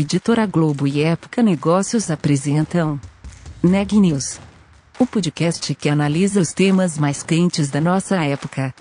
Editora Globo e Época Negócios apresentam Neg News, o podcast que analisa os temas mais quentes da nossa época.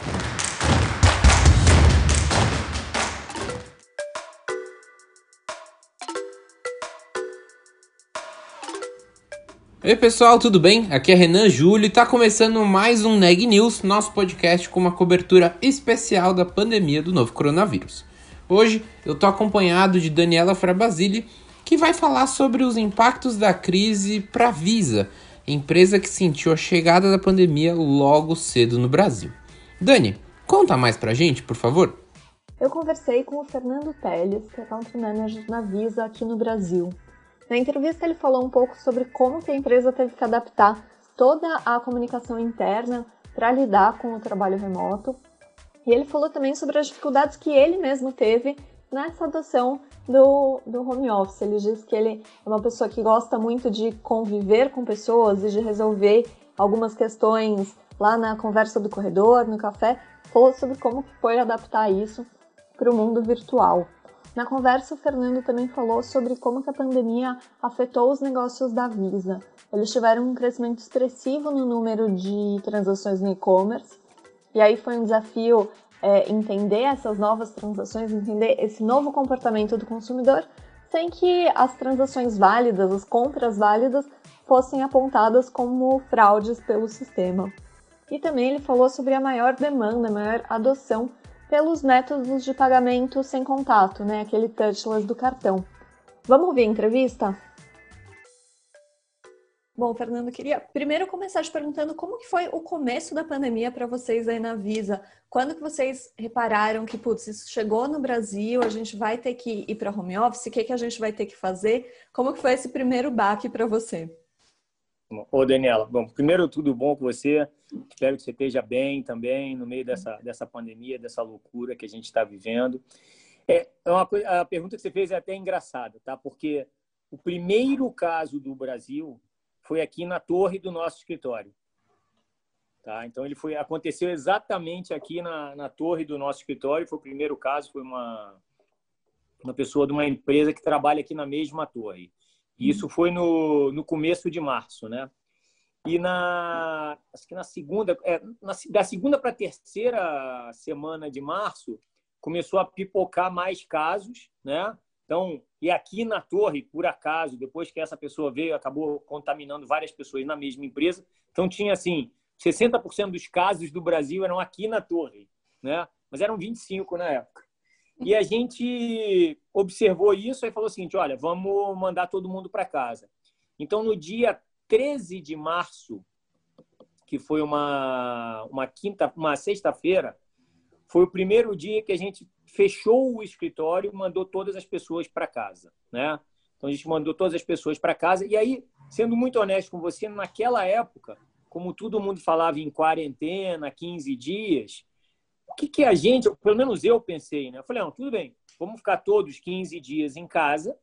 Oi pessoal, tudo bem? Aqui é Renan Júlio e está começando mais um Neg News, nosso podcast com uma cobertura especial da pandemia do novo coronavírus. Hoje eu estou acompanhado de Daniela Frabasile, que vai falar sobre os impactos da crise para a Visa, empresa que sentiu a chegada da pandemia logo cedo no Brasil. Dani, conta mais pra gente, por favor. Eu conversei com o Fernando Teles, que é Country Manager na Visa aqui no Brasil. Na entrevista ele falou um pouco sobre como que a empresa teve que adaptar toda a comunicação interna para lidar com o trabalho remoto. E ele falou também sobre as dificuldades que ele mesmo teve nessa adoção do, do home office. Ele diz que ele é uma pessoa que gosta muito de conviver com pessoas e de resolver algumas questões lá na conversa do corredor, no café. Falou sobre como foi adaptar isso para o mundo virtual. Na conversa, o Fernando também falou sobre como a pandemia afetou os negócios da Visa. Eles tiveram um crescimento expressivo no número de transações no e-commerce, e aí foi um desafio é, entender essas novas transações, entender esse novo comportamento do consumidor, sem que as transações válidas, as compras válidas, fossem apontadas como fraudes pelo sistema. E também ele falou sobre a maior demanda, a maior adoção pelos métodos de pagamento sem contato, né? Aquele touchless do cartão. Vamos ouvir a entrevista? Bom, Fernando, queria primeiro começar te perguntando como que foi o começo da pandemia para vocês aí na Visa. Quando que vocês repararam que, putz, isso chegou no Brasil, a gente vai ter que ir para home office, o que, que a gente vai ter que fazer? Como que foi esse primeiro baque para você? Ô, Daniela, bom, primeiro tudo bom com você. Espero que você esteja bem também no meio dessa, dessa pandemia, dessa loucura que a gente está vivendo. É, é uma coisa, a pergunta que você fez é até engraçada, tá? Porque o primeiro caso do Brasil foi aqui na torre do nosso escritório. Tá? Então ele foi aconteceu exatamente aqui na, na torre do nosso escritório. Foi o primeiro caso, foi uma uma pessoa de uma empresa que trabalha aqui na mesma torre. E isso foi no, no começo de março, né? E na, acho que na segunda, é, na, da segunda para a terceira semana de março, começou a pipocar mais casos, né? Então, e aqui na torre, por acaso, depois que essa pessoa veio, acabou contaminando várias pessoas na mesma empresa. Então, tinha assim, 60% dos casos do Brasil eram aqui na torre, né? Mas eram 25 na época. E a gente observou isso e falou o seguinte: olha, vamos mandar todo mundo para casa. Então, no dia 13 de março, que foi uma, uma quinta, uma sexta-feira, foi o primeiro dia que a gente fechou o escritório mandou todas as pessoas para casa, né? Então a gente mandou todas as pessoas para casa e aí, sendo muito honesto com você, naquela época, como todo mundo falava em quarentena, 15 dias, que, que a gente, pelo menos eu pensei, né? Eu falei, não, tudo bem, vamos ficar todos 15 dias em casa,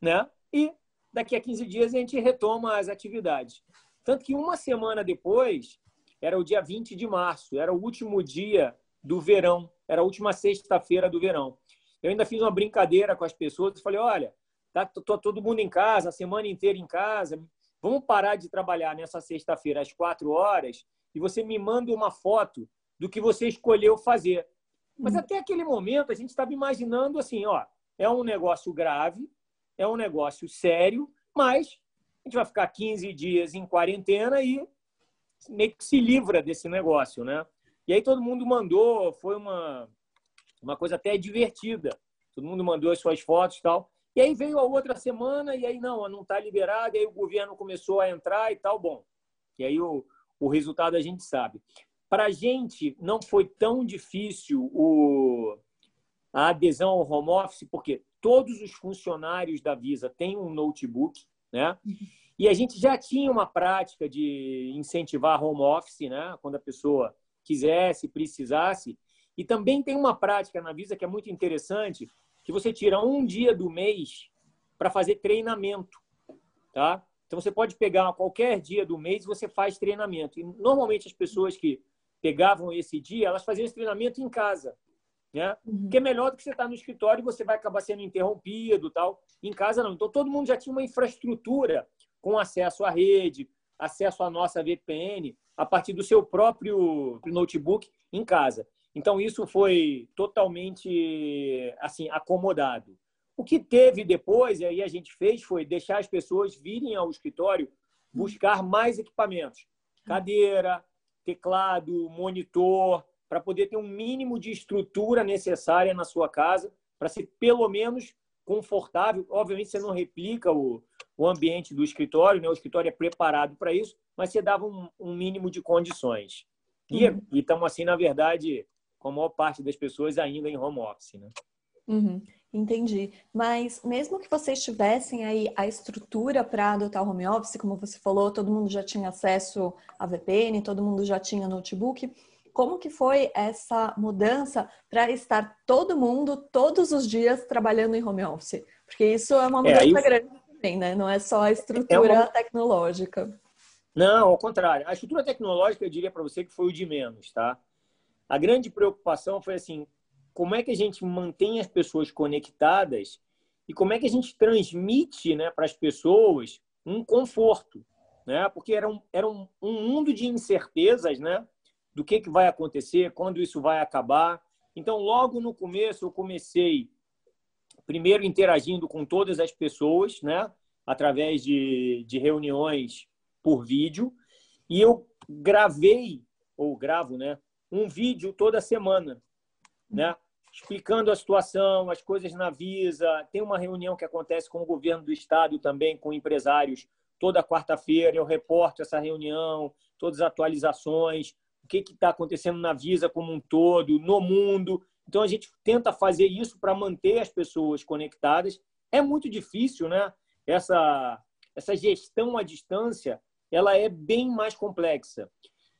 né? E daqui a 15 dias a gente retoma as atividades. Tanto que uma semana depois, era o dia 20 de março, era o último dia do verão, era a última sexta-feira do verão. Eu ainda fiz uma brincadeira com as pessoas e falei: olha, tá tô todo mundo em casa, a semana inteira em casa, vamos parar de trabalhar nessa sexta-feira às quatro horas e você me manda uma foto do que você escolheu fazer. Mas uhum. até aquele momento a gente estava imaginando assim, ó, é um negócio grave, é um negócio sério, mas a gente vai ficar 15 dias em quarentena e meio que se livra desse negócio, né? E aí todo mundo mandou, foi uma, uma coisa até divertida. Todo mundo mandou as suas fotos e tal. E aí veio a outra semana e aí não, não está liberado, e aí o governo começou a entrar e tal, bom. E aí o, o resultado a gente sabe. Para a gente não foi tão difícil o, a adesão ao home office, porque todos os funcionários da Visa têm um notebook, né? E a gente já tinha uma prática de incentivar home office, né? Quando a pessoa quisesse, precisasse. E também tem uma prática na Visa que é muito interessante, que você tira um dia do mês para fazer treinamento, tá? Então você pode pegar qualquer dia do mês e você faz treinamento. E normalmente as pessoas que pegavam esse dia, elas faziam esse treinamento em casa. né? Uhum. Que é melhor do que você estar tá no escritório e você vai acabar sendo interrompido, tal. Em casa não. Então todo mundo já tinha uma infraestrutura com acesso à rede, acesso à nossa VPN a partir do seu próprio notebook em casa. Então isso foi totalmente assim acomodado. O que teve depois, e aí a gente fez, foi deixar as pessoas virem ao escritório buscar mais equipamentos, cadeira, teclado, monitor, para poder ter um mínimo de estrutura necessária na sua casa, para ser pelo menos confortável. Obviamente, você não replica o, o ambiente do escritório, né? o escritório é preparado para isso, mas você dava um, um mínimo de condições. E uhum. estamos, assim, na verdade, com a maior parte das pessoas ainda em home office. Né? Uhum. Entendi. Mas mesmo que vocês tivessem aí a estrutura para adotar o home office, como você falou, todo mundo já tinha acesso a VPN, todo mundo já tinha notebook. Como que foi essa mudança para estar todo mundo todos os dias trabalhando em home office? Porque isso é uma é, mudança é, grande também, né? Não é só a estrutura é uma... tecnológica. Não, ao contrário. A estrutura tecnológica, eu diria para você que foi o de menos, tá? A grande preocupação foi assim, como é que a gente mantém as pessoas conectadas e como é que a gente transmite né, para as pessoas um conforto, né? Porque era um, era um, um mundo de incertezas, né? Do que, que vai acontecer, quando isso vai acabar. Então, logo no começo, eu comecei primeiro interagindo com todas as pessoas, né? Através de, de reuniões por vídeo. E eu gravei, ou gravo, né? Um vídeo toda semana, né? explicando a situação, as coisas na Visa. Tem uma reunião que acontece com o governo do estado também, com empresários, toda quarta-feira. Eu reporto essa reunião, todas as atualizações, o que está acontecendo na Visa como um todo, no mundo. Então, a gente tenta fazer isso para manter as pessoas conectadas. É muito difícil, né? Essa, essa gestão à distância ela é bem mais complexa.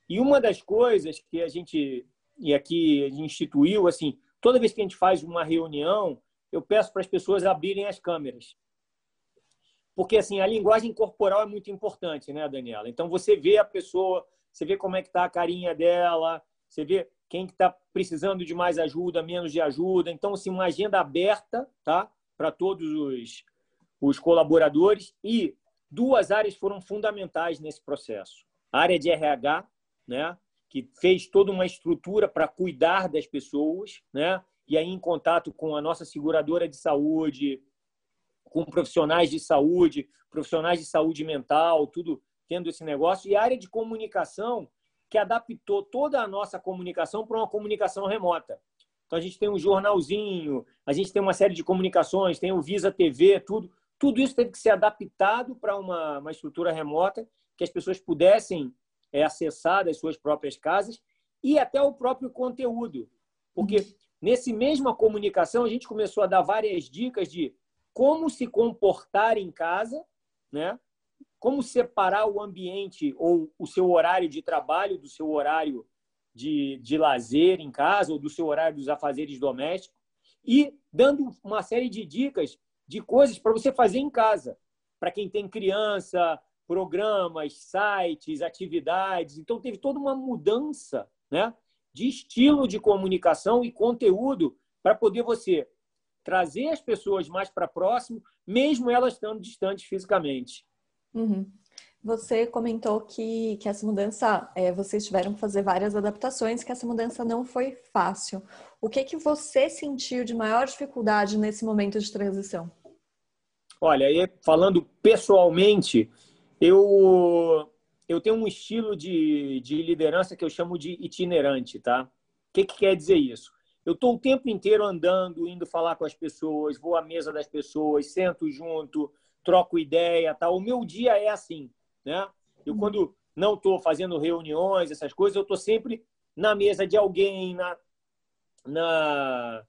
E uma das coisas que a gente e aqui instituiu, assim, toda vez que a gente faz uma reunião, eu peço para as pessoas abrirem as câmeras. Porque assim, a linguagem corporal é muito importante, né, Daniela? Então você vê a pessoa, você vê como é que está a carinha dela, você vê quem está precisando de mais ajuda, menos de ajuda. Então, assim, uma agenda aberta, tá? Para todos os, os colaboradores. E duas áreas foram fundamentais nesse processo. A área de RH, né? que fez toda uma estrutura para cuidar das pessoas, né? E aí em contato com a nossa seguradora de saúde, com profissionais de saúde, profissionais de saúde mental, tudo tendo esse negócio e a área de comunicação que adaptou toda a nossa comunicação para uma comunicação remota. Então a gente tem um jornalzinho, a gente tem uma série de comunicações, tem o Visa TV, tudo. Tudo isso teve que ser adaptado para uma, uma estrutura remota que as pessoas pudessem é, acessar das suas próprias casas e até o próprio conteúdo. Porque uhum. nesse mesma comunicação a gente começou a dar várias dicas de como se comportar em casa, né? Como separar o ambiente ou o seu horário de trabalho do seu horário de, de lazer em casa ou do seu horário dos afazeres domésticos e dando uma série de dicas de coisas para você fazer em casa. Para quem tem criança, programas, sites, atividades. Então, teve toda uma mudança né, de estilo de comunicação e conteúdo para poder você trazer as pessoas mais para próximo, mesmo elas estando distantes fisicamente. Uhum. Você comentou que, que essa mudança, é, vocês tiveram que fazer várias adaptações, que essa mudança não foi fácil. O que, que você sentiu de maior dificuldade nesse momento de transição? Olha, falando pessoalmente, eu, eu tenho um estilo de, de liderança que eu chamo de itinerante, tá? O que, que quer dizer isso? Eu estou o tempo inteiro andando, indo falar com as pessoas, vou à mesa das pessoas, sento junto, troco ideia, tá? O meu dia é assim, né? Eu quando não estou fazendo reuniões, essas coisas, eu estou sempre na mesa de alguém, na, na,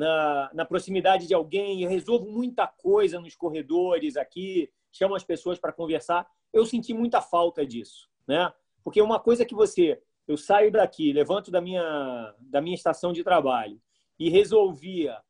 na, na proximidade de alguém, resolvo muita coisa nos corredores aqui, chamo as pessoas para conversar. Eu senti muita falta disso, né? Porque uma coisa que você, eu saio daqui, levanto da minha da minha estação de trabalho e resolvia,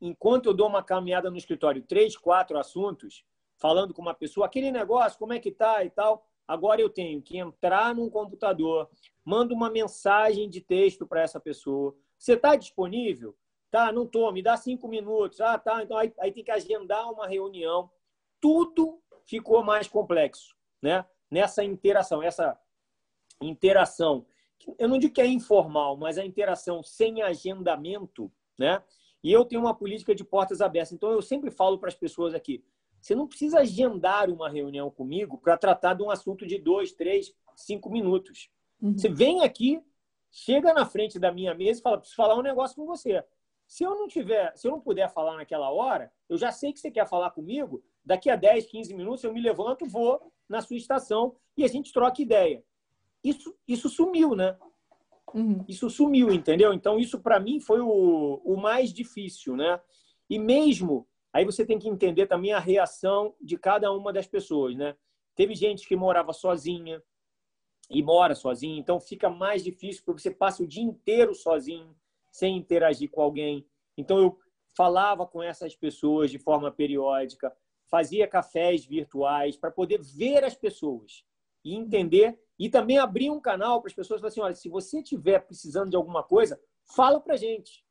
enquanto eu dou uma caminhada no escritório, três, quatro assuntos, falando com uma pessoa, aquele negócio, como é que tá e tal. Agora eu tenho que entrar num computador, mando uma mensagem de texto para essa pessoa, Você está disponível? Tá, não estou, me dá cinco minutos. Ah, tá, então aí, aí tem que agendar uma reunião. Tudo ficou mais complexo, né? Nessa interação, essa interação, eu não digo que é informal, mas a interação sem agendamento, né? E eu tenho uma política de portas abertas. Então, eu sempre falo para as pessoas aqui: você não precisa agendar uma reunião comigo para tratar de um assunto de dois, três, cinco minutos. Uhum. Você vem aqui, chega na frente da minha mesa e fala: preciso falar um negócio com você. Se eu não tiver, se eu não puder falar naquela hora, eu já sei que você quer falar comigo. Daqui a 10, 15 minutos eu me levanto, vou na sua estação e a gente troca ideia. Isso, isso sumiu, né? Uhum. Isso sumiu, entendeu? Então, isso para mim foi o, o mais difícil, né? E mesmo, aí você tem que entender também a reação de cada uma das pessoas, né? Teve gente que morava sozinha e mora sozinha, então fica mais difícil porque você passa o dia inteiro sozinho, sem interagir com alguém. Então, eu falava com essas pessoas de forma periódica, fazia cafés virtuais para poder ver as pessoas e entender e também abrir um canal para as pessoas falar assim, olha, se você estiver precisando de alguma coisa, fala para gente.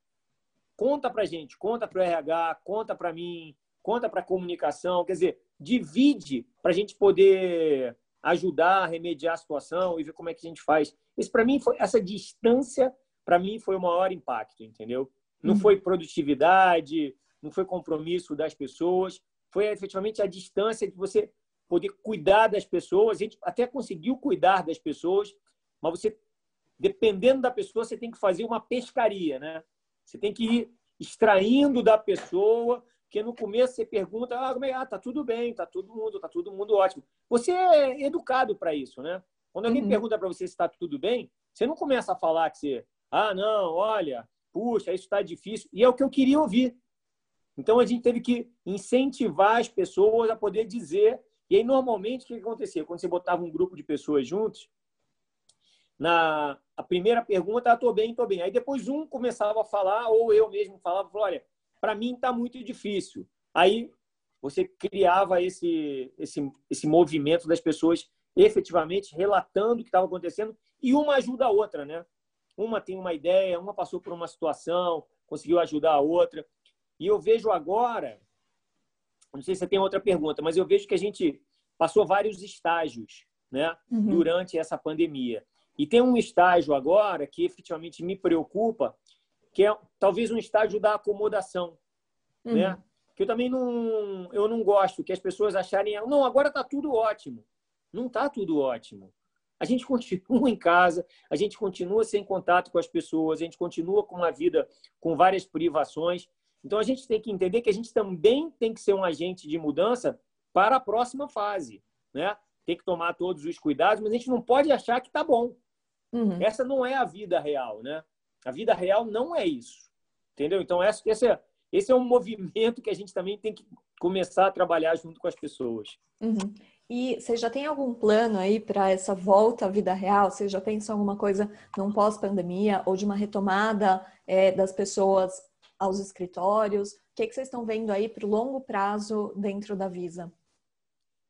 Conta para gente, conta para o RH, conta para mim, conta para a comunicação. Quer dizer, divide para a gente poder ajudar, remediar a situação e ver como é que a gente faz. Esse para mim foi essa distância para mim foi o maior impacto, entendeu? Não uhum. foi produtividade, não foi compromisso das pessoas, foi efetivamente a distância de você poder cuidar das pessoas. A gente até conseguiu cuidar das pessoas, mas você, dependendo da pessoa, você tem que fazer uma pescaria, né? Você tem que ir extraindo da pessoa, porque no começo você pergunta, ah, como é? ah tá tudo bem, tá todo mundo, tá todo mundo ótimo. Você é educado para isso, né? Quando alguém uhum. pergunta para você se está tudo bem, você não começa a falar que você, ah, não, olha, puxa, isso está difícil. E é o que eu queria ouvir. Então a gente teve que incentivar as pessoas a poder dizer e aí, normalmente, o que acontecia? Quando você botava um grupo de pessoas juntos, na a primeira pergunta, ah, tô bem, tô bem. Aí depois um começava a falar, ou eu mesmo falava, olha, para mim está muito difícil. Aí você criava esse, esse, esse movimento das pessoas efetivamente relatando o que estava acontecendo e uma ajuda a outra, né? Uma tem uma ideia, uma passou por uma situação, conseguiu ajudar a outra. E eu vejo agora não sei se você tem outra pergunta, mas eu vejo que a gente passou vários estágios né, uhum. durante essa pandemia. E tem um estágio agora que efetivamente me preocupa, que é talvez um estágio da acomodação. Uhum. Né? Que eu também não, eu não gosto que as pessoas acharem, não, agora está tudo ótimo. Não está tudo ótimo. A gente continua em casa, a gente continua sem contato com as pessoas, a gente continua com uma vida com várias privações. Então a gente tem que entender que a gente também tem que ser um agente de mudança para a próxima fase, né? Tem que tomar todos os cuidados, mas a gente não pode achar que está bom. Uhum. Essa não é a vida real, né? A vida real não é isso, entendeu? Então esse, esse, é, esse é um movimento que a gente também tem que começar a trabalhar junto com as pessoas. Uhum. E você já tem algum plano aí para essa volta à vida real? Você já pensa em alguma coisa num pós-pandemia ou de uma retomada é, das pessoas aos escritórios? O que, é que vocês estão vendo aí para o longo prazo dentro da Visa?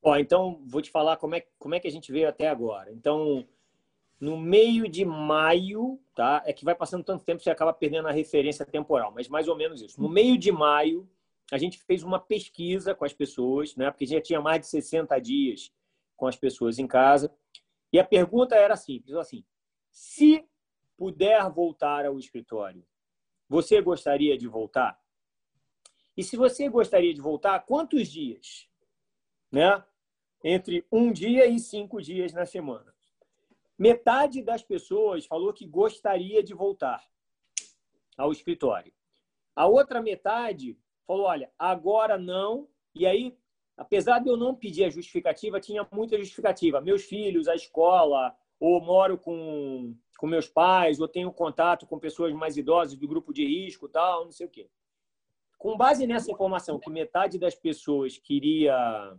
Ó, então, vou te falar como é, como é que a gente veio até agora. Então, no meio de maio, tá? É que vai passando tanto tempo que você acaba perdendo a referência temporal, mas mais ou menos isso. No meio de maio, a gente fez uma pesquisa com as pessoas, né? Porque já tinha mais de 60 dias com as pessoas em casa. E a pergunta era simples, assim: se puder voltar ao escritório, você gostaria de voltar? E se você gostaria de voltar, quantos dias? Né? Entre um dia e cinco dias na semana. Metade das pessoas falou que gostaria de voltar ao escritório. A outra metade falou: olha, agora não. E aí, apesar de eu não pedir a justificativa, tinha muita justificativa. Meus filhos, a escola, ou moro com com meus pais, ou tenho contato com pessoas mais idosas do grupo de risco, tal, não sei o quê. Com base nessa informação, que metade das pessoas queria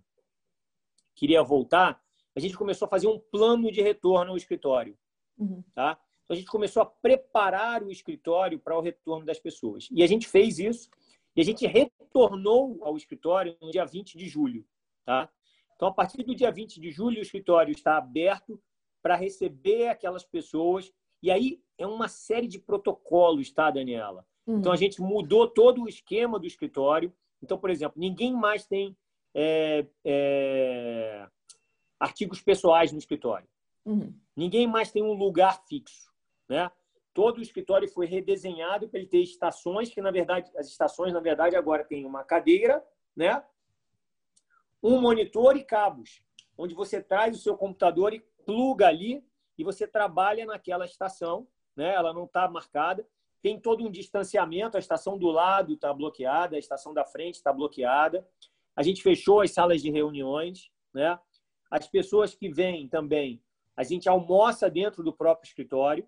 queria voltar, a gente começou a fazer um plano de retorno ao escritório, uhum. tá? Então a gente começou a preparar o escritório para o retorno das pessoas. E a gente fez isso e a gente retornou ao escritório no dia 20 de julho, tá? Então a partir do dia 20 de julho o escritório está aberto para receber aquelas pessoas E aí é uma série de protocolos, tá, Daniela? Uhum. Então a gente mudou todo o esquema do escritório. Então, por exemplo, ninguém mais tem é, é, artigos pessoais no escritório. Uhum. Ninguém mais tem um lugar fixo, né? Todo o escritório foi redesenhado para ele ter estações que, na verdade, as estações, na verdade, agora tem uma cadeira, né? Um monitor e cabos, onde você traz o seu computador e pluga ali e você trabalha naquela estação, né? Ela não está marcada. Tem todo um distanciamento. A estação do lado está bloqueada, a estação da frente está bloqueada. A gente fechou as salas de reuniões, né? As pessoas que vêm também, a gente almoça dentro do próprio escritório,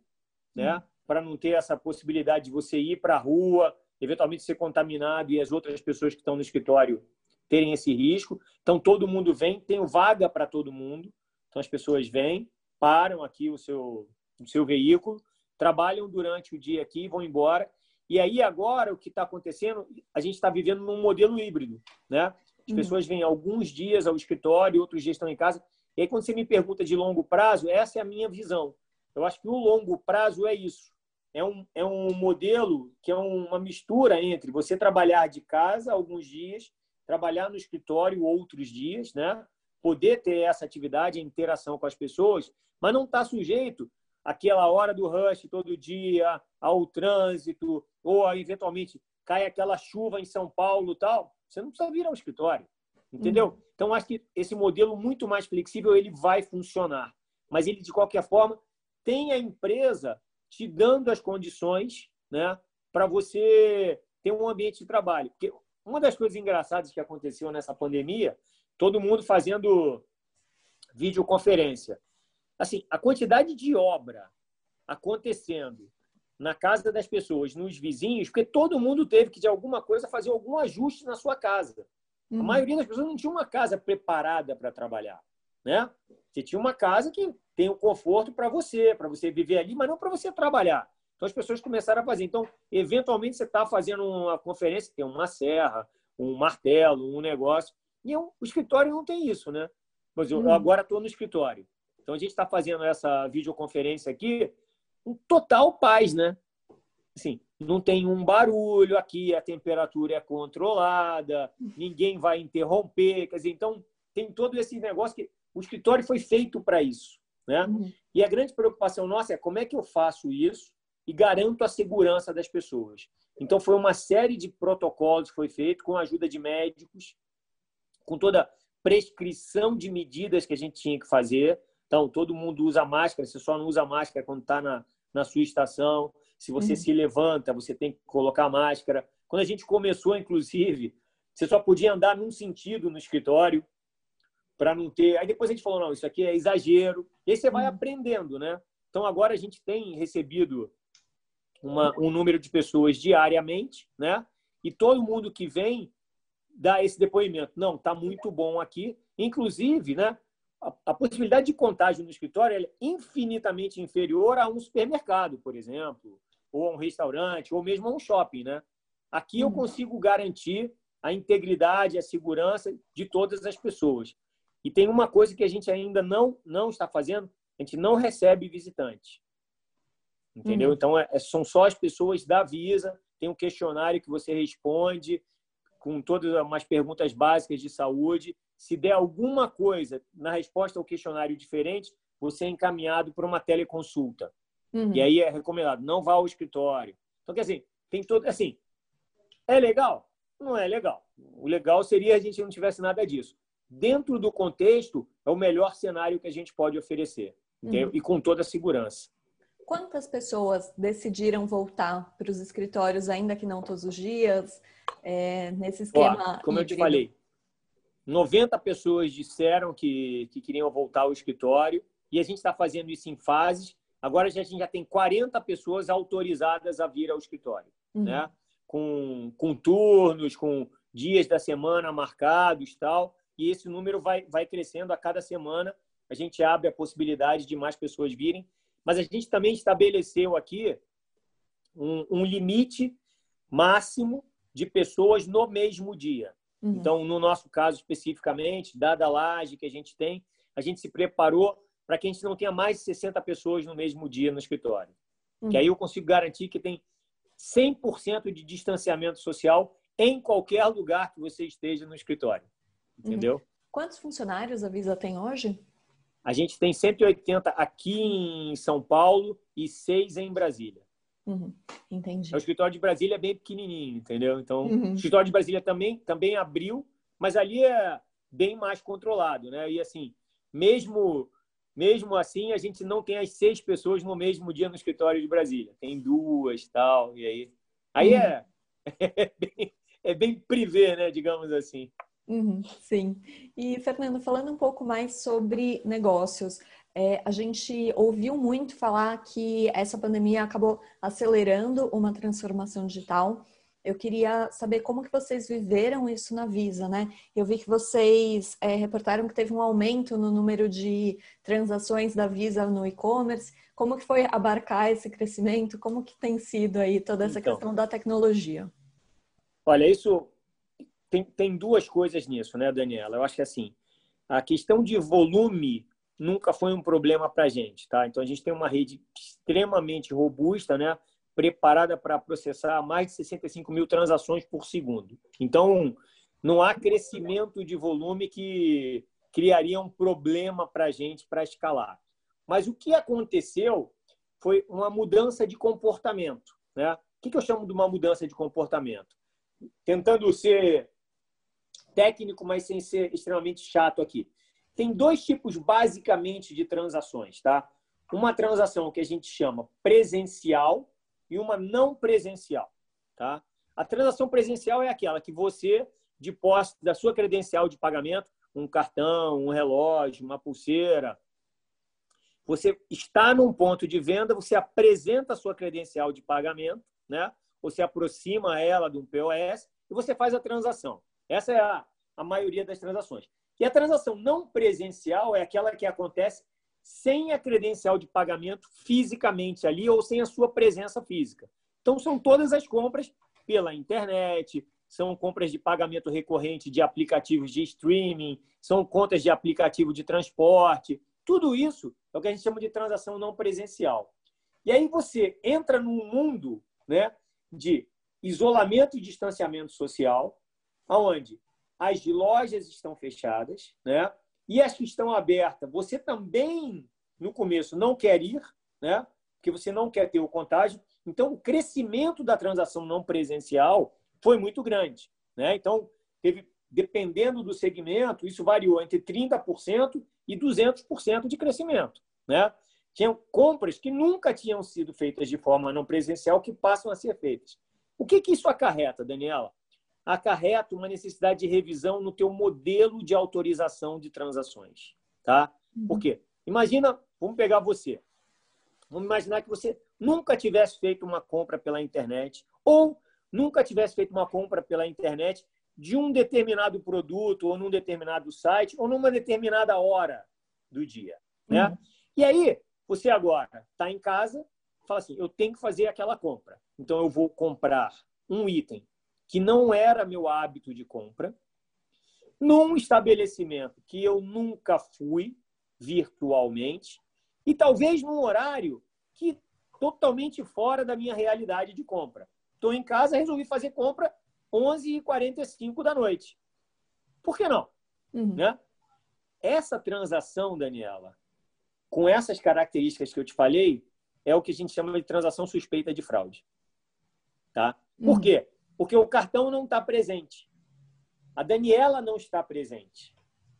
né? Para não ter essa possibilidade de você ir para a rua, eventualmente ser contaminado e as outras pessoas que estão no escritório terem esse risco. Então, todo mundo vem, tem vaga para todo mundo. Então, as pessoas vêm, param aqui o seu, o seu veículo, trabalham durante o dia aqui, vão embora. E aí, agora, o que está acontecendo, a gente está vivendo num modelo híbrido, né? As uhum. pessoas vêm alguns dias ao escritório, outros dias estão em casa. E aí, quando você me pergunta de longo prazo, essa é a minha visão. Eu acho que o longo prazo é isso. É um, é um modelo que é uma mistura entre você trabalhar de casa alguns dias, trabalhar no escritório outros dias, né? poder ter essa atividade, a interação com as pessoas, mas não estar tá sujeito àquela hora do rush todo dia, ao trânsito, ou eventualmente cai aquela chuva em São Paulo tal. Você não precisa vir ao escritório, entendeu? Uhum. Então, acho que esse modelo muito mais flexível ele vai funcionar. Mas ele, de qualquer forma, tem a empresa te dando as condições né, para você ter um ambiente de trabalho. Porque uma das coisas engraçadas que aconteceu nessa pandemia, todo mundo fazendo videoconferência. Assim, a quantidade de obra acontecendo na casa das pessoas, nos vizinhos, porque todo mundo teve que, de alguma coisa, fazer algum ajuste na sua casa. Uhum. A maioria das pessoas não tinha uma casa preparada para trabalhar. Né? Você tinha uma casa que tem o conforto para você, para você viver ali, mas não para você trabalhar. Então as pessoas começaram a fazer. Então, eventualmente, você está fazendo uma conferência, tem uma serra, um martelo, um negócio. E o escritório não tem isso, né? Mas eu, uhum. agora estou no escritório. Então a gente está fazendo essa videoconferência aqui com total paz, né? Assim, não tem um barulho aqui, a temperatura é controlada, ninguém vai interromper. Quer dizer, então tem todo esse negócio que o escritório foi feito para isso. Né? Uhum. E a grande preocupação nossa é como é que eu faço isso e garanto a segurança das pessoas. Então, foi uma série de protocolos que foi feito com a ajuda de médicos, com toda a prescrição de medidas que a gente tinha que fazer. Então, todo mundo usa máscara, você só não usa máscara quando está na, na sua estação. Se você uhum. se levanta, você tem que colocar máscara. Quando a gente começou, inclusive, você só podia andar num sentido no escritório para não ter. Aí depois a gente falou, não, isso aqui é exagero. E aí você vai uhum. aprendendo, né? Então agora a gente tem recebido uma, um número de pessoas diariamente, né? E todo mundo que vem dá esse depoimento. Não, está muito bom aqui. Inclusive, né? A, a, possibilidade de contágio no escritório é infinitamente inferior a um supermercado, por exemplo, ou a um restaurante, ou mesmo a um shopping, né? Aqui eu uhum. consigo garantir a integridade, a segurança de todas as pessoas. E tem uma coisa que a gente ainda não, não está fazendo, a gente não recebe visitante. Entendeu? Uhum. Então, é, é, são só as pessoas da Visa, tem um questionário que você responde com todas umas perguntas básicas de saúde. Se der alguma coisa na resposta ao questionário diferente, você é encaminhado para uma teleconsulta. Uhum. E aí é recomendado, não vá ao escritório. Então, quer dizer, tem todo. Assim, é legal? Não é legal. O legal seria a gente não tivesse nada disso dentro do contexto, é o melhor cenário que a gente pode oferecer. Uhum. E com toda a segurança. Quantas pessoas decidiram voltar para os escritórios, ainda que não todos os dias, é, nesse esquema? Ó, como híbrido? eu te falei, 90 pessoas disseram que, que queriam voltar ao escritório e a gente está fazendo isso em fases. Agora a gente já tem 40 pessoas autorizadas a vir ao escritório, uhum. né? com, com turnos, com dias da semana marcados tal e esse número vai, vai crescendo a cada semana. A gente abre a possibilidade de mais pessoas virem, mas a gente também estabeleceu aqui um, um limite máximo de pessoas no mesmo dia. Uhum. Então, no nosso caso especificamente, dada a laje que a gente tem, a gente se preparou para que a gente não tenha mais de 60 pessoas no mesmo dia no escritório. Que aí eu consigo garantir que tem 100% de distanciamento social em qualquer lugar que você esteja no escritório. Entendeu? Uhum. Quantos funcionários a Visa tem hoje? A gente tem 180 aqui em São Paulo e 6 em Brasília. Uhum. Entendi. O escritório de Brasília é bem pequenininho, entendeu? Então, uhum. o escritório de Brasília também, também abriu, mas ali é bem mais controlado, né? E assim, mesmo mesmo assim, a gente não tem as seis pessoas no mesmo dia no escritório de Brasília. Tem duas, tal, e aí... Aí uhum. é, é, bem, é bem privê, né? Digamos assim. Uhum, sim. E, Fernando, falando um pouco mais sobre negócios, é, a gente ouviu muito falar que essa pandemia acabou acelerando uma transformação digital. Eu queria saber como que vocês viveram isso na Visa, né? Eu vi que vocês é, reportaram que teve um aumento no número de transações da Visa no e-commerce. Como que foi abarcar esse crescimento? Como que tem sido aí toda essa então, questão da tecnologia? Olha, isso tem, tem duas coisas nisso, né, Daniela? Eu acho que assim, a questão de volume nunca foi um problema para a gente, tá? Então a gente tem uma rede extremamente robusta, né? Preparada para processar mais de 65 mil transações por segundo. Então não há crescimento de volume que criaria um problema para a gente para escalar. Mas o que aconteceu foi uma mudança de comportamento, né? O que eu chamo de uma mudança de comportamento? Tentando ser técnico, mas sem ser extremamente chato aqui. Tem dois tipos basicamente de transações, tá? Uma transação que a gente chama presencial e uma não presencial, tá? A transação presencial é aquela que você, de posse da sua credencial de pagamento, um cartão, um relógio, uma pulseira, você está num ponto de venda, você apresenta a sua credencial de pagamento, né? Você aproxima ela de um POS e você faz a transação. Essa é a, a maioria das transações. E a transação não presencial é aquela que acontece sem a credencial de pagamento fisicamente ali ou sem a sua presença física. Então, são todas as compras pela internet, são compras de pagamento recorrente de aplicativos de streaming, são contas de aplicativo de transporte. Tudo isso é o que a gente chama de transação não presencial. E aí você entra num mundo né, de isolamento e distanciamento social, aonde as lojas estão fechadas, né? E as que estão abertas, você também no começo não quer ir, né? Porque você não quer ter o contágio. Então, o crescimento da transação não presencial foi muito grande, né? Então, teve dependendo do segmento, isso variou entre 30% e 200% de crescimento, né? Tinham compras que nunca tinham sido feitas de forma não presencial que passam a ser feitas. O que, que isso acarreta, Daniela? Acarreta uma necessidade de revisão no teu modelo de autorização de transações, tá? Uhum. Por quê? Imagina, vamos pegar você. Vamos imaginar que você nunca tivesse feito uma compra pela internet ou nunca tivesse feito uma compra pela internet de um determinado produto ou num determinado site ou numa determinada hora do dia, né? Uhum. E aí, você agora está em casa, fala assim, eu tenho que fazer aquela compra. Então, eu vou comprar um item que não era meu hábito de compra, num estabelecimento que eu nunca fui virtualmente e talvez num horário que totalmente fora da minha realidade de compra. Estou em casa, resolvi fazer compra 11h45 da noite. Por que não? Uhum. Né? Essa transação, Daniela, com essas características que eu te falei, é o que a gente chama de transação suspeita de fraude. Tá? Por uhum. quê? Porque o cartão não está presente. A Daniela não está presente.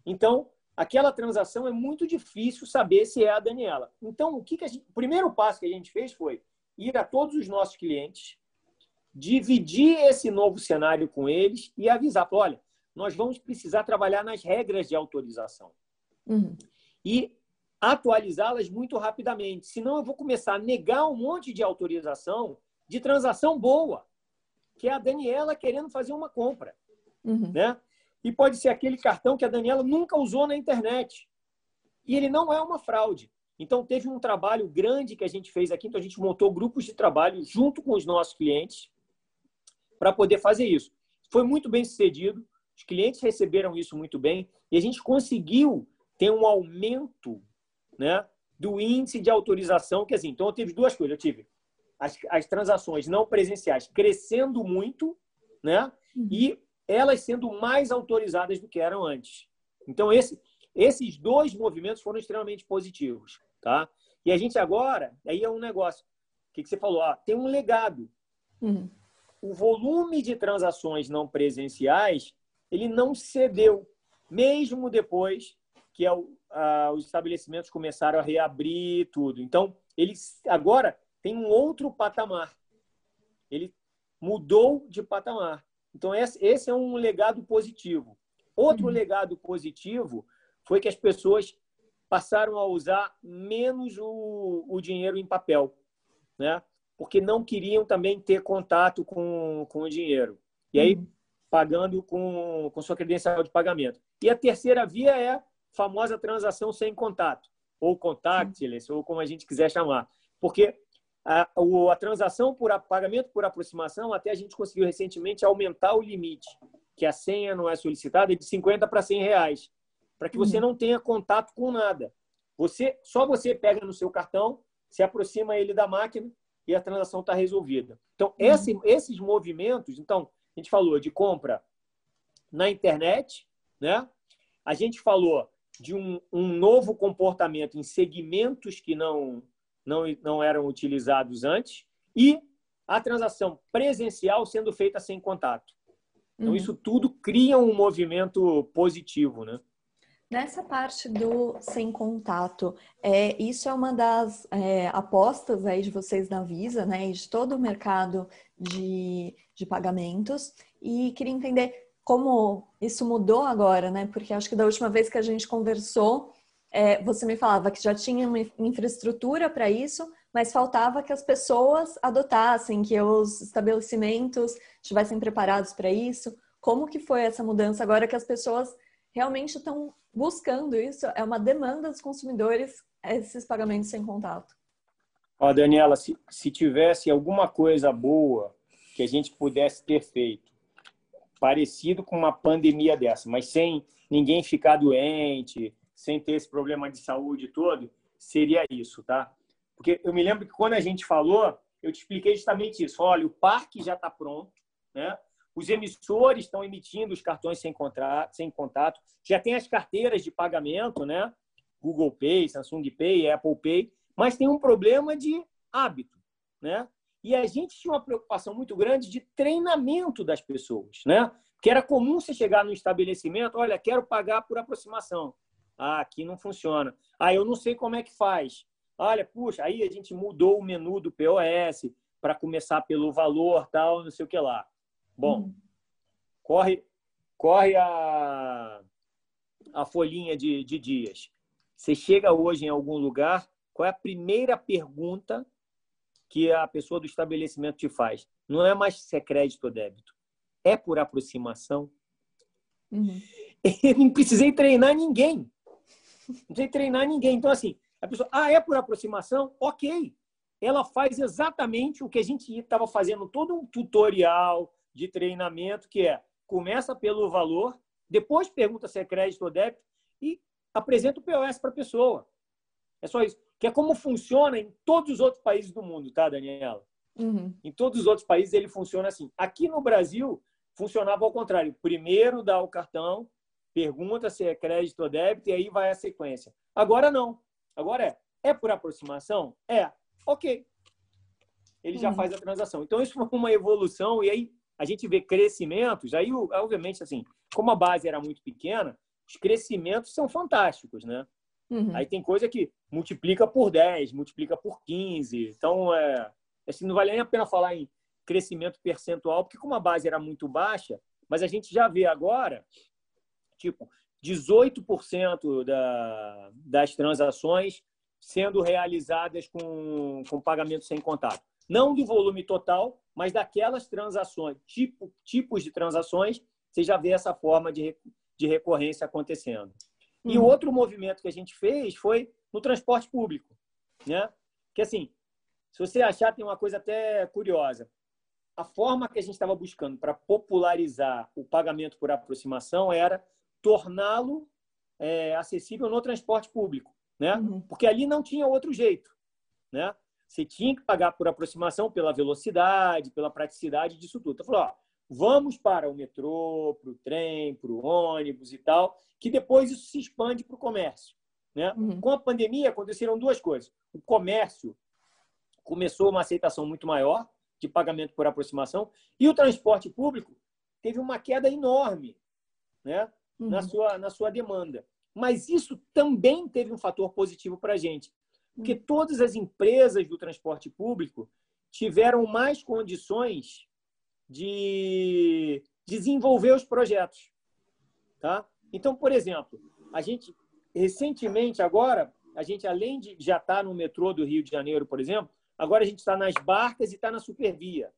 Então, aquela transação é muito difícil saber se é a Daniela. Então, o que, que gente... o primeiro passo que a gente fez foi ir a todos os nossos clientes, dividir esse novo cenário com eles e avisar, olha, nós vamos precisar trabalhar nas regras de autorização. Uhum. E atualizá-las muito rapidamente. Senão, eu vou começar a negar um monte de autorização de transação boa que é a Daniela querendo fazer uma compra. Uhum. Né? E pode ser aquele cartão que a Daniela nunca usou na internet. E ele não é uma fraude. Então, teve um trabalho grande que a gente fez aqui. Então, a gente montou grupos de trabalho junto com os nossos clientes para poder fazer isso. Foi muito bem sucedido. Os clientes receberam isso muito bem. E a gente conseguiu ter um aumento né, do índice de autorização. Que assim, então, eu tive duas coisas. Eu tive as, as transações não presenciais crescendo muito, né? Uhum. E elas sendo mais autorizadas do que eram antes. Então, esse, esses dois movimentos foram extremamente positivos, tá? E a gente agora, aí é um negócio, o que, que você falou? Ah, tem um legado. Uhum. O volume de transações não presenciais, ele não cedeu, mesmo depois que é o, a, os estabelecimentos começaram a reabrir tudo. Então, eles agora tem um outro patamar. Ele mudou de patamar. Então, esse é um legado positivo. Outro uhum. legado positivo foi que as pessoas passaram a usar menos o, o dinheiro em papel, né? porque não queriam também ter contato com, com o dinheiro. E aí, uhum. pagando com, com sua credencial de pagamento. E a terceira via é a famosa transação sem contato, ou contactless, ou como a gente quiser chamar. Porque a, a transação por pagamento por aproximação, até a gente conseguiu recentemente aumentar o limite, que a senha não é solicitada, de 50 para 100 reais, para que você uhum. não tenha contato com nada. Você Só você pega no seu cartão, se aproxima ele da máquina e a transação está resolvida. Então, uhum. esse, esses movimentos, então, a gente falou de compra na internet, né? A gente falou de um, um novo comportamento em segmentos que não não, não eram utilizados antes, e a transação presencial sendo feita sem contato. Então, uhum. isso tudo cria um movimento positivo, né? Nessa parte do sem contato, é, isso é uma das é, apostas aí de vocês na Visa, né? E de todo o mercado de, de pagamentos. E queria entender como isso mudou agora, né? Porque acho que da última vez que a gente conversou, é, você me falava que já tinha uma infraestrutura para isso, mas faltava que as pessoas adotassem, que os estabelecimentos estivessem preparados para isso. Como que foi essa mudança agora que as pessoas realmente estão buscando isso? É uma demanda dos consumidores esses pagamentos sem contato. Ó, Daniela, se, se tivesse alguma coisa boa que a gente pudesse ter feito, parecido com uma pandemia dessa, mas sem ninguém ficar doente, sem ter esse problema de saúde todo, seria isso, tá? Porque eu me lembro que quando a gente falou, eu te expliquei justamente isso. Olha, o parque já está pronto, né? Os emissores estão emitindo os cartões sem, contrato, sem contato. Já tem as carteiras de pagamento, né? Google Pay, Samsung Pay, Apple Pay. Mas tem um problema de hábito, né? E a gente tinha uma preocupação muito grande de treinamento das pessoas, né? Porque era comum você chegar no estabelecimento, olha, quero pagar por aproximação. Ah, aqui não funciona. Ah, eu não sei como é que faz. Olha, puxa, aí a gente mudou o menu do POS para começar pelo valor, tal, não sei o que lá. Bom, hum. corre, corre a, a folhinha de, de dias. Você chega hoje em algum lugar, qual é a primeira pergunta que a pessoa do estabelecimento te faz? Não é mais se é crédito ou débito. É por aproximação. Uhum. Eu não precisei treinar ninguém. Não tem treinar ninguém. Então, assim, a pessoa, ah, é por aproximação? Ok. Ela faz exatamente o que a gente estava fazendo, todo um tutorial de treinamento, que é começa pelo valor, depois pergunta se é crédito ou débito e apresenta o POS para a pessoa. É só isso. Que é como funciona em todos os outros países do mundo, tá, Daniela? Uhum. Em todos os outros países ele funciona assim. Aqui no Brasil, funcionava ao contrário. Primeiro dá o cartão, pergunta se é crédito ou débito e aí vai a sequência. Agora não. Agora é, é por aproximação? É. Ok. Ele já uhum. faz a transação. Então isso foi uma evolução e aí a gente vê crescimentos. Aí, obviamente, assim, como a base era muito pequena, os crescimentos são fantásticos, né? Uhum. Aí tem coisa que multiplica por 10, multiplica por 15. Então, é, assim, não vale nem a pena falar em crescimento percentual, porque como a base era muito baixa, mas a gente já vê agora tipo 18% da, das transações sendo realizadas com, com pagamento sem contato. Não do volume total, mas daquelas transações, tipo, tipos de transações, você já vê essa forma de, de recorrência acontecendo. Uhum. E o outro movimento que a gente fez foi no transporte público. Né? Que assim, se você achar, tem uma coisa até curiosa. A forma que a gente estava buscando para popularizar o pagamento por aproximação era torná-lo é, acessível no transporte público, né? Uhum. Porque ali não tinha outro jeito, né? Você tinha que pagar por aproximação pela velocidade, pela praticidade disso tudo. Então, falou, ó, vamos para o metrô, para o trem, para o ônibus e tal, que depois isso se expande para o comércio. Né? Uhum. Com a pandemia, aconteceram duas coisas. O comércio começou uma aceitação muito maior de pagamento por aproximação e o transporte público teve uma queda enorme né? Uhum. na, sua, na sua demanda. Mas isso também teve um fator positivo para a gente, porque uhum. todas as empresas do transporte público tiveram mais condições de desenvolver os projetos. Tá? Então, por exemplo, a gente recentemente agora, a gente além de já estar tá no metrô do Rio de Janeiro, por exemplo, agora a gente está nas barcas e está na supervia.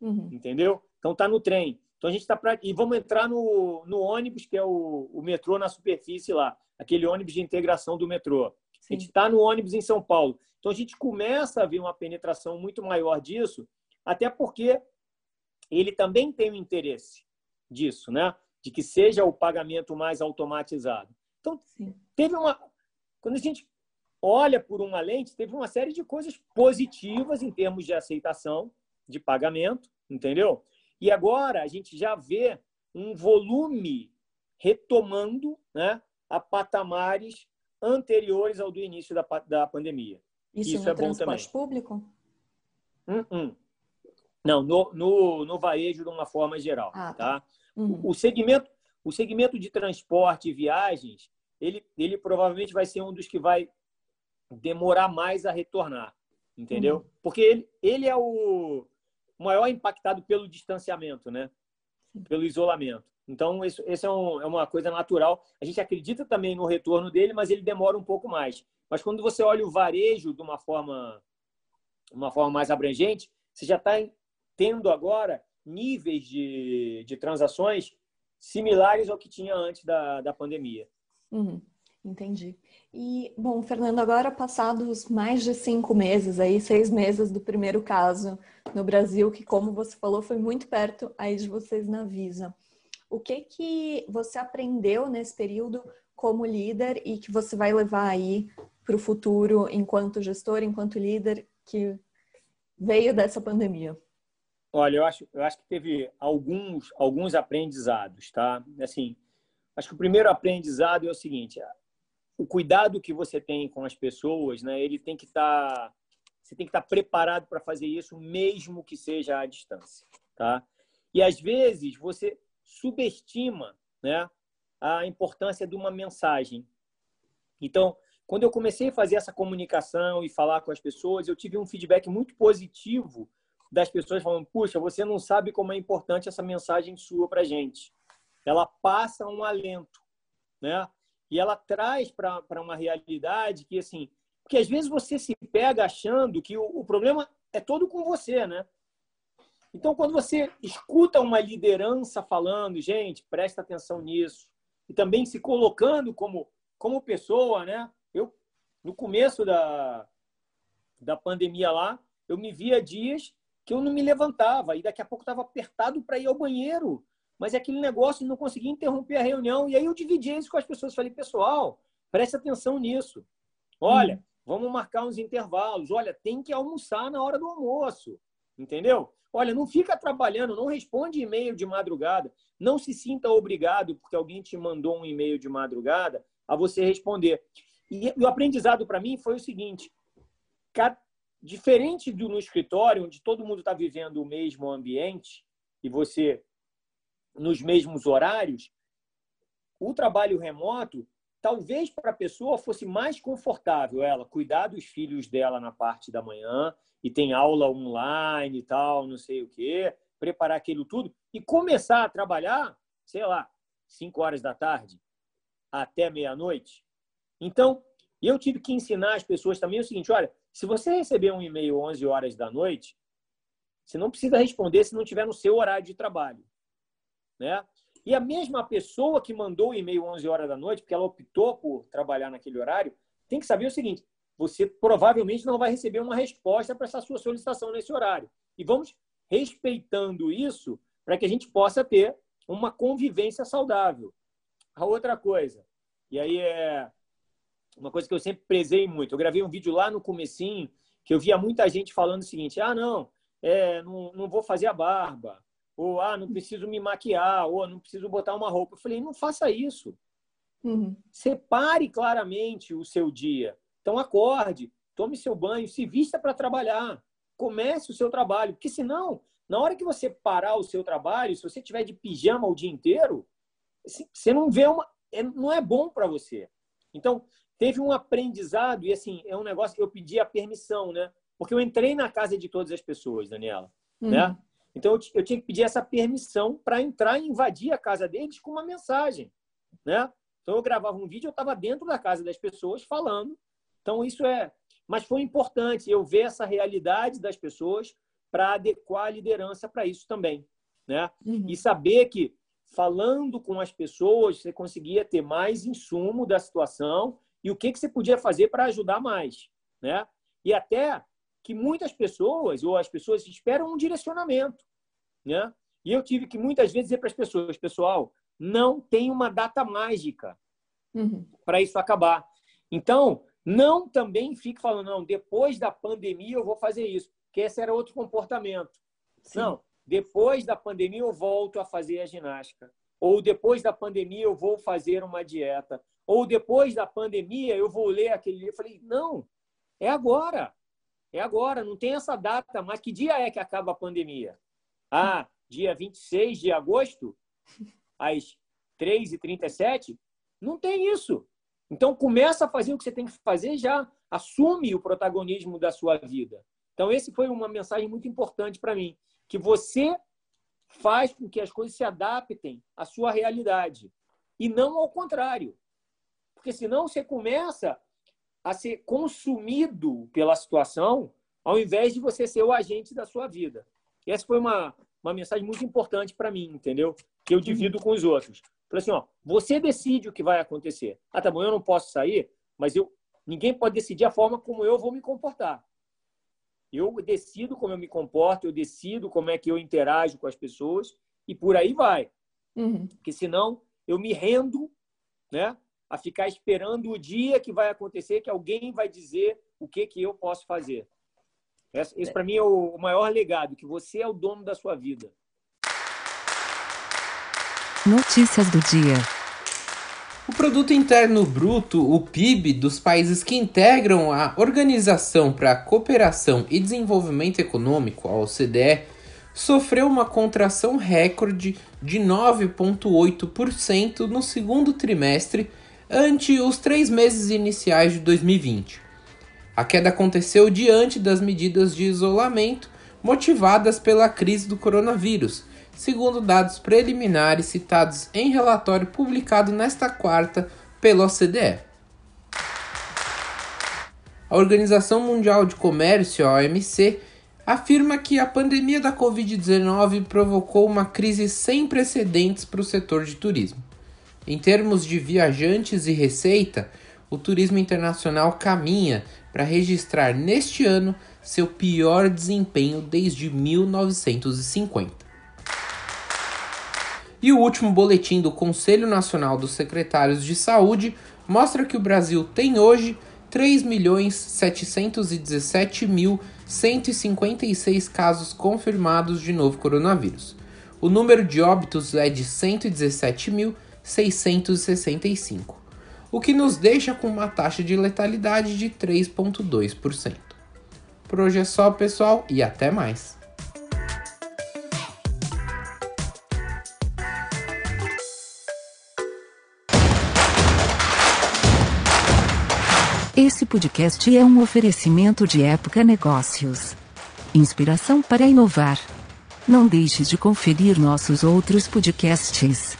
Uhum. Entendeu? Então está no trem. Então a gente está pra... e vamos entrar no, no ônibus que é o, o metrô na superfície lá, aquele ônibus de integração do metrô. Sim. A gente está no ônibus em São Paulo. Então a gente começa a ver uma penetração muito maior disso, até porque ele também tem o interesse disso, né? De que seja o pagamento mais automatizado. Então, Sim. teve uma. Quando a gente olha por uma lente, teve uma série de coisas positivas em termos de aceitação de pagamento, entendeu? E agora a gente já vê um volume retomando né, a patamares anteriores ao do início da, da pandemia. Isso, Isso é bom também. público? Hum, hum. Não, no, no, no varejo de uma forma geral. Ah, tá. Uhum. O, segmento, o segmento de transporte e viagens, ele, ele provavelmente vai ser um dos que vai demorar mais a retornar, entendeu? Uhum. Porque ele, ele é o, maior impactado pelo distanciamento, né? Pelo isolamento. Então, isso, isso é, um, é, uma coisa natural. A gente acredita também no retorno dele, mas ele demora um pouco mais. Mas quando você olha o varejo de uma forma, uma forma mais abrangente, você já está tendo agora níveis de, de transações similares ao que tinha antes da, da pandemia. Uhum. Entendi. E, bom, Fernando, agora passados mais de cinco meses, aí seis meses do primeiro caso no Brasil, que, como você falou, foi muito perto aí de vocês na Visa. O que que você aprendeu nesse período como líder e que você vai levar aí para o futuro enquanto gestor, enquanto líder que veio dessa pandemia? Olha, eu acho, eu acho que teve alguns, alguns aprendizados, tá? Assim, acho que o primeiro aprendizado é o seguinte: o cuidado que você tem com as pessoas, né? Ele tem que estar, tá, você tem que estar tá preparado para fazer isso, mesmo que seja à distância, tá? E às vezes você subestima, né? A importância de uma mensagem. Então, quando eu comecei a fazer essa comunicação e falar com as pessoas, eu tive um feedback muito positivo das pessoas falando: puxa, você não sabe como é importante essa mensagem sua para gente. Ela passa um alento, né? E ela traz para uma realidade que, assim, porque às vezes você se pega achando que o, o problema é todo com você, né? Então, quando você escuta uma liderança falando, gente, presta atenção nisso, e também se colocando como, como pessoa, né? Eu, no começo da, da pandemia lá, eu me via dias que eu não me levantava e daqui a pouco estava apertado para ir ao banheiro mas é aquele negócio não conseguia interromper a reunião. E aí eu dividi isso com as pessoas. Falei, pessoal, preste atenção nisso. Olha, hum. vamos marcar uns intervalos. Olha, tem que almoçar na hora do almoço. Entendeu? Olha, não fica trabalhando, não responde e-mail de madrugada. Não se sinta obrigado, porque alguém te mandou um e-mail de madrugada, a você responder. E, o aprendizado para mim foi o seguinte: diferente do no escritório, onde todo mundo está vivendo o mesmo ambiente, e você nos mesmos horários, o trabalho remoto talvez para a pessoa fosse mais confortável ela cuidar dos filhos dela na parte da manhã e tem aula online e tal, não sei o quê, preparar aquilo tudo e começar a trabalhar, sei lá, 5 horas da tarde até meia-noite. Então, eu tive que ensinar as pessoas também o seguinte, olha, se você receber um e-mail 11 horas da noite, você não precisa responder se não tiver no seu horário de trabalho. Né? E a mesma pessoa que mandou o e-mail 11 horas da noite, porque ela optou por trabalhar naquele horário, tem que saber o seguinte: você provavelmente não vai receber uma resposta para essa sua solicitação nesse horário. E vamos respeitando isso para que a gente possa ter uma convivência saudável. A outra coisa, e aí é uma coisa que eu sempre prezei muito. Eu gravei um vídeo lá no comecinho que eu via muita gente falando o seguinte: ah, não, é, não, não vou fazer a barba, ou ah, não preciso me maquiar, ou não preciso botar uma roupa. Eu falei: não faça isso. Uhum. Separe claramente o seu dia. Então, acorde, tome seu banho, se vista para trabalhar, comece o seu trabalho, porque senão, na hora que você parar o seu trabalho, se você tiver de pijama o dia inteiro, você não vê uma, é, não é bom para você. Então, teve um aprendizado e assim, é um negócio que eu pedi a permissão, né? Porque eu entrei na casa de todas as pessoas, Daniela, uhum. né? Então eu, eu, tinha que pedir essa permissão para entrar e invadir a casa deles com uma mensagem, né? Então eu gravava um vídeo, eu estava dentro da casa das pessoas falando. Então isso é, mas foi importante eu ver essa realidade das pessoas para adequar a liderança para isso também, né? Uhum. E saber que falando com as pessoas, você conseguia ter mais insumo da situação e o que, que você podia fazer para ajudar mais. Né? E até que muitas pessoas, ou as pessoas, esperam um direcionamento. Né? E eu tive que muitas vezes dizer para as pessoas, pessoal, não tem uma data mágica uhum. para isso acabar. Então, não também fique falando, não, depois da pandemia eu vou fazer isso, porque esse era outro comportamento. Sim. Não, depois da pandemia eu volto a fazer a ginástica. Ou depois da pandemia eu vou fazer uma dieta. Ou depois da pandemia eu vou ler aquele livro. Eu falei, não, é agora. É agora, não tem essa data. Mas que dia é que acaba a pandemia? Ah, dia 26 de agosto, às 3h37? Não tem isso. Então, começa a fazer o que você tem que fazer já. Assume o protagonismo da sua vida. Então, esse foi uma mensagem muito importante para mim que você faz com que as coisas se adaptem à sua realidade e não ao contrário. Porque senão você começa a ser consumido pela situação ao invés de você ser o agente da sua vida. E essa foi uma, uma mensagem muito importante para mim, entendeu? Que eu divido com os outros. Falei assim, ó, você decide o que vai acontecer. Ah, tá bom, eu não posso sair, mas eu ninguém pode decidir a forma como eu vou me comportar. Eu decido como eu me comporto, eu decido como é que eu interajo com as pessoas e por aí vai. Uhum. Porque senão eu me rendo né, a ficar esperando o dia que vai acontecer, que alguém vai dizer o que, que eu posso fazer. Esse, esse para mim é o maior legado, que você é o dono da sua vida. Notícias do dia. O produto interno bruto, o PIB, dos países que integram a Organização para a Cooperação e Desenvolvimento Econômico, a OCDE, sofreu uma contração recorde de 9,8% no segundo trimestre ante os três meses iniciais de 2020. A queda aconteceu diante das medidas de isolamento motivadas pela crise do coronavírus, segundo dados preliminares citados em relatório publicado nesta quarta pela OCDE. A Organização Mundial de Comércio, a OMC, afirma que a pandemia da Covid-19 provocou uma crise sem precedentes para o setor de turismo. Em termos de viajantes e receita, o turismo internacional caminha para registrar neste ano seu pior desempenho desde 1950. E o último boletim do Conselho Nacional dos Secretários de Saúde mostra que o Brasil tem hoje 3.717.156 casos confirmados de novo coronavírus. O número de óbitos é de 117.665, o que nos deixa com uma taxa de letalidade de 3,2%. Por hoje é só, pessoal, e até mais! Esse podcast é um oferecimento de Época Negócios. Inspiração para inovar. Não deixe de conferir nossos outros podcasts.